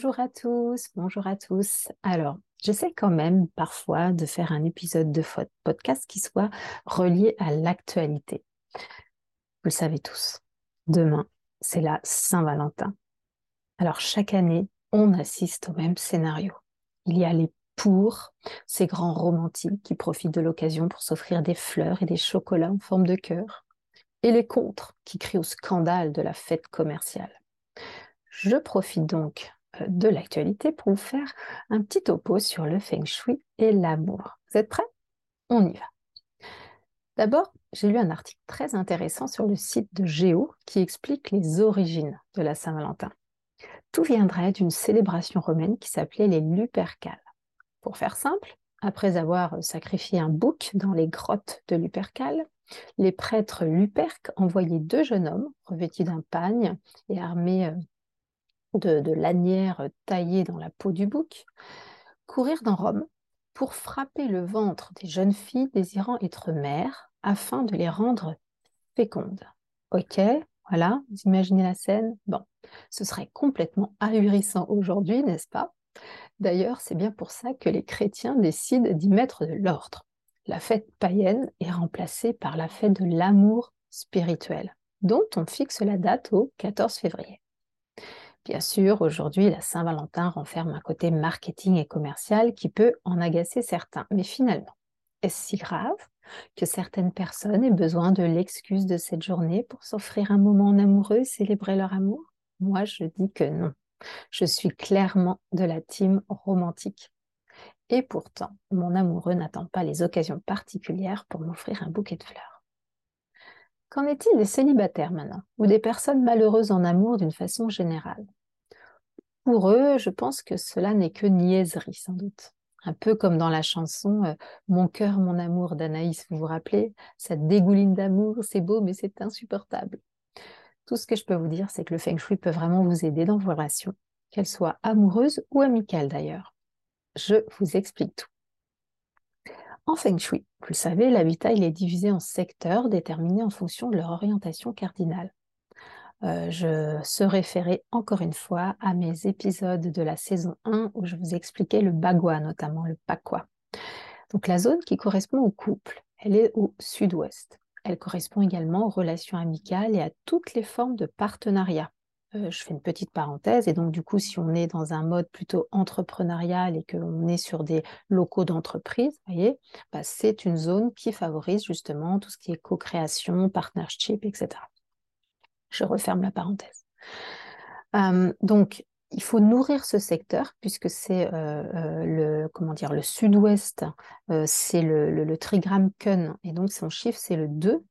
Bonjour à tous, bonjour à tous. Alors, j'essaie quand même parfois de faire un épisode de podcast qui soit relié à l'actualité. Vous le savez tous, demain, c'est la Saint-Valentin. Alors, chaque année, on assiste au même scénario. Il y a les pour, ces grands romantiques qui profitent de l'occasion pour s'offrir des fleurs et des chocolats en forme de cœur, et les contre qui crient au scandale de la fête commerciale. Je profite donc de l'actualité pour vous faire un petit topo sur le feng shui et l'amour. Vous êtes prêts? On y va. D'abord, j'ai lu un article très intéressant sur le site de Géo qui explique les origines de la Saint-Valentin. Tout viendrait d'une célébration romaine qui s'appelait les Lupercales. Pour faire simple, après avoir sacrifié un bouc dans les grottes de Lupercales, les prêtres Luperques envoyaient deux jeunes hommes revêtus d'un pagne et armés de, lanières taillées dans la peau du bouc, courir dans Rome pour frapper le ventre des jeunes filles désirant être mères afin de les rendre fécondes. Ok, voilà, vous imaginez la scène? Bon, ce serait complètement ahurissant aujourd'hui, n'est-ce pas? D'ailleurs, c'est bien pour ça que les chrétiens décident d'y mettre de l'ordre. La fête païenne est remplacée par la fête de l'amour spirituel, dont on fixe la date au 14 février. Bien sûr, aujourd'hui, la Saint-Valentin renferme un côté marketing et commercial qui peut en agacer certains. Mais finalement, est-ce si grave que certaines personnes aient besoin de l'excuse de cette journée pour s'offrir un moment en amoureux et célébrer leur amour? Moi, je dis que non. Je suis clairement de la team romantique. Et pourtant, mon amoureux n'attend pas les occasions particulières pour m'offrir un bouquet de fleurs. Qu'en est-il des célibataires maintenant, ou des personnes malheureuses en amour d'une façon générale? Pour eux, je pense que cela n'est que niaiserie, sans doute. Un peu comme dans la chanson euh, Mon cœur, mon amour d'Anaïs, vous vous rappelez? Ça dégouline d'amour, c'est beau, mais c'est insupportable. Tout ce que je peux vous dire, c'est que le feng shui peut vraiment vous aider dans vos relations, qu'elles soient amoureuses ou amicales d'ailleurs. Je vous explique tout. En feng shui, vous le savez, l'habitat est divisé en secteurs déterminés en fonction de leur orientation cardinale. Euh, je se référer encore une fois à mes épisodes de la saison 1 où je vous expliquais le bagua, notamment le pakwa. Donc la zone qui correspond au couple, elle est au sud-ouest. Elle correspond également aux relations amicales et à toutes les formes de partenariat. Euh, je fais une petite parenthèse et donc du coup si on est dans un mode plutôt entrepreneurial et qu'on est sur des locaux d'entreprise, voyez, bah, c'est une zone qui favorise justement tout ce qui est co-création, partnership, etc. Je referme la parenthèse. Euh, donc, il faut nourrir ce secteur puisque c'est euh, euh, le comment dire le sud-ouest, c'est le, trigramme Kun et donc son chiffre c'est le 2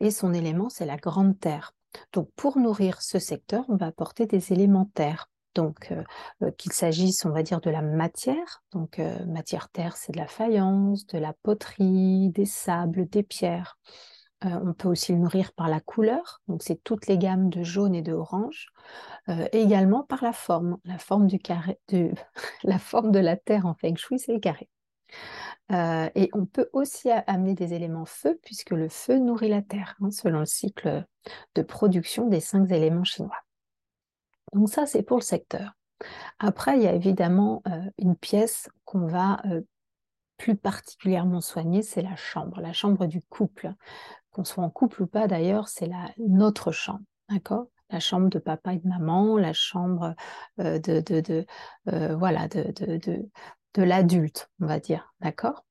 et son élément c'est la grande terre. Donc pour nourrir ce secteur, on va apporter des éléments terre. Donc qu'il s'agisse, on va dire, de la matière. Donc matière terre, c'est de la faïence, de la poterie, des sables, des pierres. Euh, on peut aussi le nourrir par la couleur, donc c'est toutes les gammes de jaune et de orange, euh, et également par la forme, la forme de la terre en feng shui, c'est le carré. Euh, et on peut aussi amener des éléments feu, puisque le feu nourrit la terre, hein, selon le cycle de production des cinq éléments chinois. Donc ça, c'est pour le secteur. Après, il y a évidemment une pièce qu'on va plus particulièrement soigner, c'est la chambre, la chambre du couple. Qu'on soit en couple ou pas d'ailleurs, c'est notre chambre, d'accord? La chambre de papa et de maman, la chambre euh, de, euh, voilà, de, de l'adulte, on va dire, d'accord?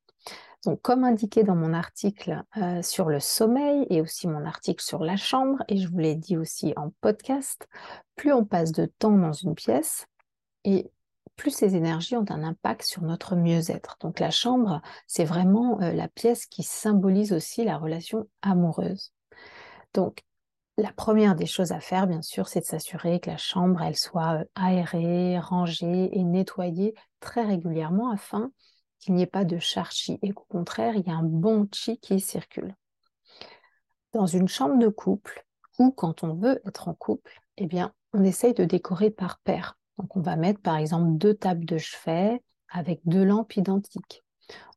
Donc, comme indiqué dans mon article euh, sur le sommeil et aussi mon article sur la chambre, et je vous l'ai dit aussi en podcast, plus on passe de temps dans une pièce et plus ces énergies ont un impact sur notre mieux-être. Donc la chambre, c'est vraiment euh, la pièce qui symbolise aussi la relation amoureuse. Donc la première des choses à faire, bien sûr, c'est de s'assurer que la chambre, elle soit aérée, rangée et nettoyée très régulièrement afin qu'il n'y ait pas de charchi et qu'au contraire, il y ait un bon chi qui circule. Dans une chambre de couple ou quand on veut être en couple, eh bien, on essaye de décorer par paire. Donc, on va mettre par exemple deux tables de chevet avec deux lampes identiques.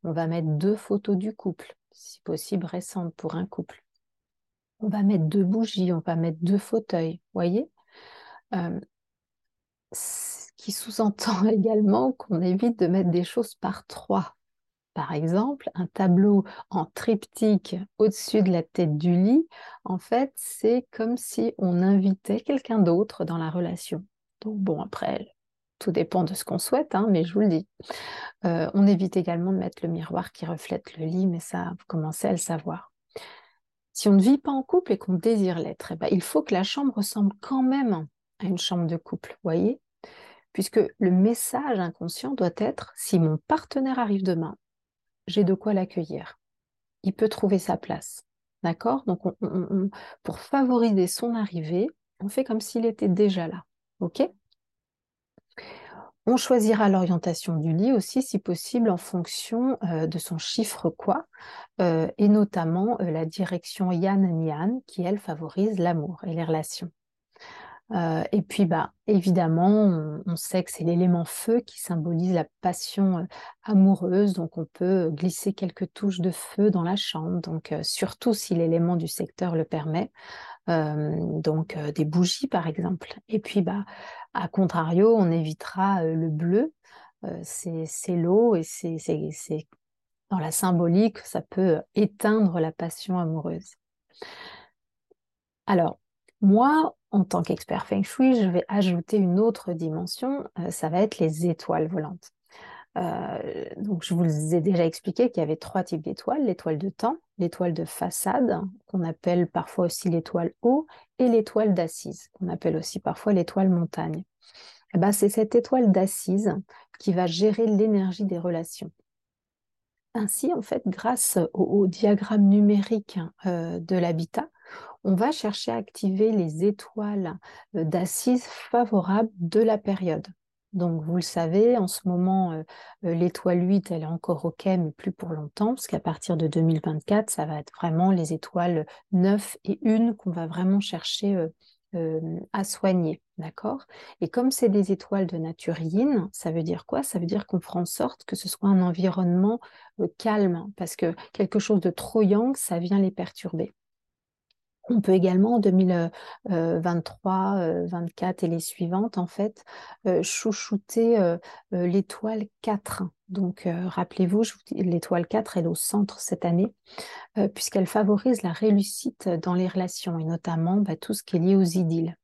On va mettre deux photos du couple, si possible récentes pour un couple. On va mettre deux bougies, on va mettre deux fauteuils, voyez? Euh, Ce qui sous-entend également qu'on évite de mettre des choses par trois. Par exemple, un tableau en triptyque au-dessus de la tête du lit, en fait, c'est comme si on invitait quelqu'un d'autre dans la relation. Donc bon, après, tout dépend de ce qu'on souhaite, hein, mais je vous le dis. Euh, on évite également de mettre le miroir qui reflète le lit, mais ça, vous commencez à le savoir. Si on ne vit pas en couple et qu'on désire l'être, eh ben, il faut que la chambre ressemble quand même à une chambre de couple, voyez? Puisque le message inconscient doit être, si mon partenaire arrive demain, j'ai de quoi l'accueillir. Il peut trouver sa place. D'accord? Donc, pour favoriser son arrivée, on fait comme s'il était déjà là. On choisira l'orientation du lit aussi, si possible, en fonction euh, de son chiffre quoi, euh, et notamment euh, la direction Yan-Yan, qui, elle, favorise l'amour et les relations. Et puis, bah, évidemment, on, sait que c'est l'élément feu qui symbolise la passion amoureuse, donc on peut glisser quelques touches de feu dans la chambre, donc surtout si l'élément du secteur le permet, donc des bougies par exemple. Et puis, bah, à contrario, on évitera le bleu, c'est l'eau et c'est dans la symbolique, ça peut éteindre la passion amoureuse. Alors, moi, en tant qu'expert feng shui, je vais ajouter une autre dimension, ça va être les étoiles volantes. Euh, je vous ai déjà expliqué qu'il y avait trois types d'étoiles l'étoile de temps, l'étoile de façade, qu'on appelle parfois aussi l'étoile haut, et l'étoile d'assise, qu'on appelle aussi parfois l'étoile montagne. Eh ben, c'est cette étoile d'assise qui va gérer l'énergie des relations. Ainsi, en fait, grâce au, diagramme numérique euh, de l'habitat, on va chercher à activer les étoiles euh, d'assises favorables de la période. Donc, vous le savez, en ce moment, euh, euh, l'étoile 8, elle est encore OK, mais plus pour longtemps, parce qu'à partir de 2024, ça va être vraiment les étoiles 9 et 1 qu'on va vraiment chercher à soigner. D'accord? Et comme c'est des étoiles de nature yin, ça veut dire quoi? Ça veut dire qu'on fera en sorte que ce soit un environnement calme, parce que quelque chose de trop yang, ça vient les perturber. On peut également en 2023, 24 et les suivantes, en fait, chouchouter l'étoile 4. Donc, rappelez-vous, l'étoile 4 est au centre cette année, puisqu'elle favorise la réussite dans les relations, et notamment bah, tout ce qui est lié aux idylles.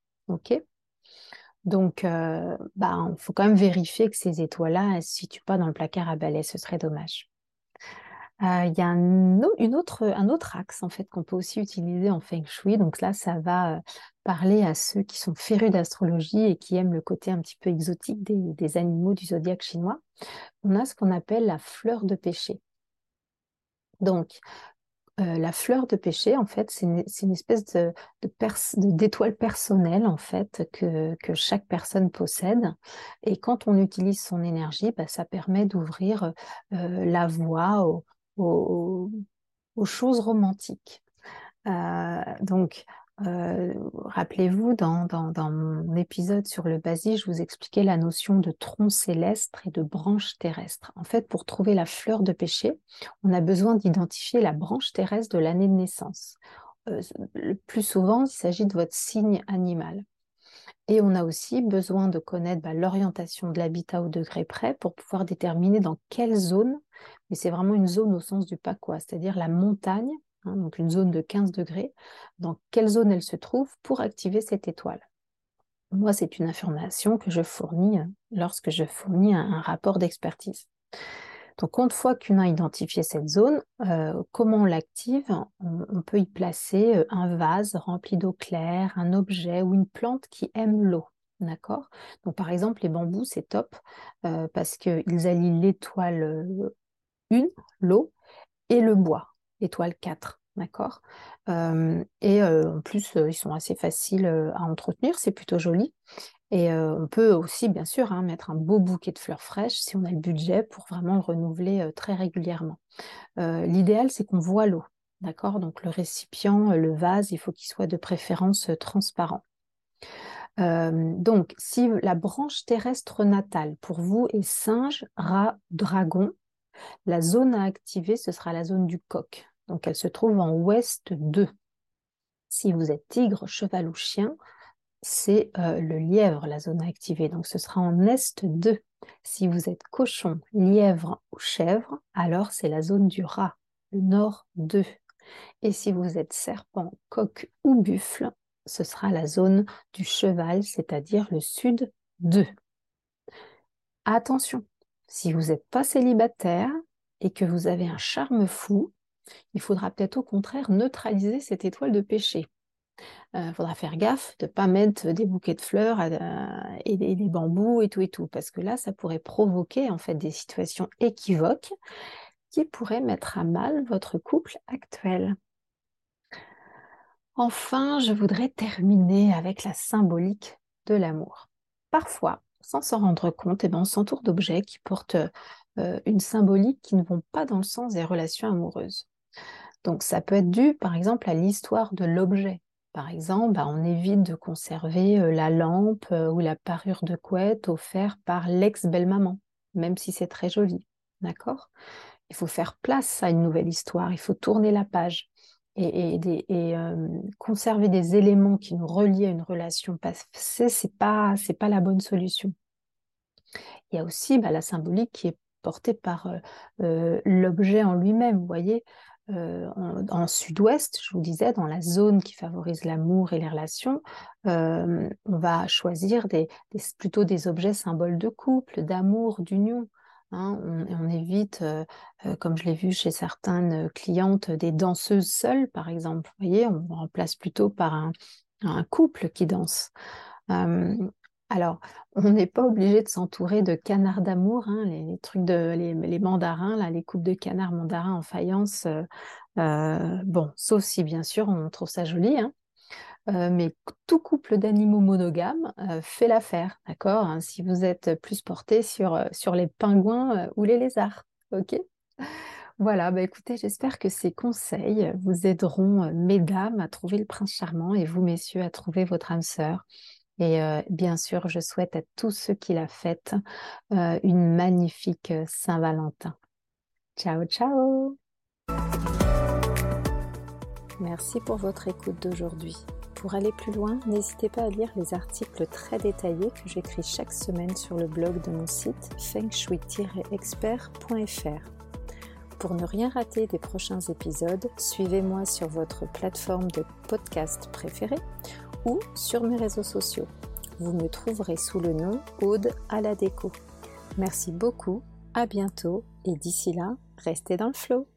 Donc, il bah, faut quand même vérifier que ces étoiles-là, ne se situent pas dans le placard à balai, ce serait dommage. Euh, il y a un, autre, axe en fait qu'on peut aussi utiliser en feng shui. Donc là, ça va euh, parler à ceux qui sont férus d'astrologie et qui aiment le côté un petit peu exotique des, animaux du zodiaque chinois. On a ce qu'on appelle la fleur de péché. Donc, euh, la fleur de péché, en fait, c'est une, espèce d'étoile personnelle, en fait, que, que, chaque personne possède. Et quand on utilise son énergie, bah, ça permet d'ouvrir la voie aux, choses romantiques. Euh, donc, euh, rappelez-vous, dans, mon épisode sur le basis, je vous expliquais la notion de tronc céleste et de branche terrestre. En fait, pour trouver la fleur de péché, on a besoin d'identifier la branche terrestre de l'année de naissance. Euh, le plus souvent, il s'agit de votre signe animal. Et on a aussi besoin de connaître bah, l'orientation de l'habitat au degré près pour pouvoir déterminer dans quelle zone, mais c'est vraiment une zone au sens du Pacois, c'est-à-dire la montagne, hein, donc une zone de 15 degrés, dans quelle zone elle se trouve pour activer cette étoile. Moi, c'est une information que je fournis euh, lorsque je fournis un rapport d'expertise. Donc, une fois qu'on a identifié cette zone, euh, comment on l'active? On, peut y placer euh, un vase rempli d'eau claire, un objet ou une plante qui aime l'eau. D'accord? Donc, par exemple, les bambous, c'est top euh, parce qu'ils allient l'étoile 1, l'eau, et le bois, l'étoile 4. d'accord? Et en plus, ils sont assez faciles à entretenir, c'est plutôt joli. Et on peut aussi, bien sûr, hein, mettre un beau bouquet de fleurs fraîches si on a le budget pour vraiment le renouveler très régulièrement. L'idéal, c'est qu'on voit l'eau, d'accord? Donc le récipient, le vase, il faut qu'il soit de préférence transparent. donc, si la branche terrestre natale pour vous est singe, rat, dragon, la zone à activer, ce sera la zone du coq. Donc, elle se trouve en ouest 2. Si vous êtes tigre, cheval ou chien, c'est euh, le lièvre, la zone à activer. Donc, ce sera en est 2. Si vous êtes cochon, lièvre ou chèvre, alors c'est la zone du rat, le nord 2. Et si vous êtes serpent, coq ou buffle, ce sera la zone du cheval, c'est-à-dire le sud 2. Attention, si vous n'êtes pas célibataire et que vous avez un charme fou, il faudra peut-être au contraire neutraliser cette étoile de péché. Il euh, faudra faire gaffe de ne pas mettre des bouquets de fleurs et, des, bambous et tout et tout, parce que là, ça pourrait provoquer en fait des situations équivoques qui pourraient mettre à mal votre couple actuel. Enfin, je voudrais terminer avec la symbolique de l'amour. Parfois, sans s'en rendre compte, eh ben, on s'entoure d'objets qui portent euh, une symbolique qui ne vont pas dans le sens des relations amoureuses. Donc ça peut être dû par exemple à l'histoire de l'objet. Par exemple, bah, on évite de conserver la lampe ou la parure de couette offerte par l'ex-belle-maman, même si c'est très joli. D'accord? Il faut faire place à une nouvelle histoire, il faut tourner la page et, conserver des éléments qui nous relient à une relation passée, c'est pas c'est pas la bonne solution. Il y a aussi bah, la symbolique qui est portée par l'objet en lui-même. Vous voyez, euh, en, sud-ouest, je vous disais, dans la zone qui favorise l'amour et les relations, on va choisir plutôt des objets symboles de couple, d'amour, d'union. Hein, on, évite, euh, euh, comme je l'ai vu chez certaines clientes, des danseuses seules, par exemple. Vous voyez, on remplace plutôt par un, couple qui danse. Alors, on n'est pas obligé de s'entourer de canards d'amour, hein, les, trucs de les, mandarins, les coupes de canards mandarins en faïence. Euh, bon, sauf si bien sûr on trouve ça joli, hein. Euh, mais tout couple d'animaux monogames euh, fait l'affaire, d'accord hein, Si vous êtes plus porté sur, euh, sur les pingouins ou les lézards, ok? Voilà, bah écoutez, j'espère que ces conseils vous aideront, mesdames, à trouver le prince charmant et vous, messieurs, à trouver votre âme sœur. Et bien sûr, je souhaite à tous ceux qui la fêtent une magnifique Saint-Valentin. Ciao, ciao Merci pour votre écoute d'aujourd'hui. Pour aller plus loin, n'hésitez pas à lire les articles très détaillés que j'écris chaque semaine sur le blog de mon site fengshui-expert.fr. Pour ne rien rater des prochains épisodes, suivez-moi sur votre plateforme de podcast préférée ou sur mes réseaux sociaux. Vous me trouverez sous le nom Aude à la déco. Merci beaucoup, à bientôt et d'ici là, restez dans le flow.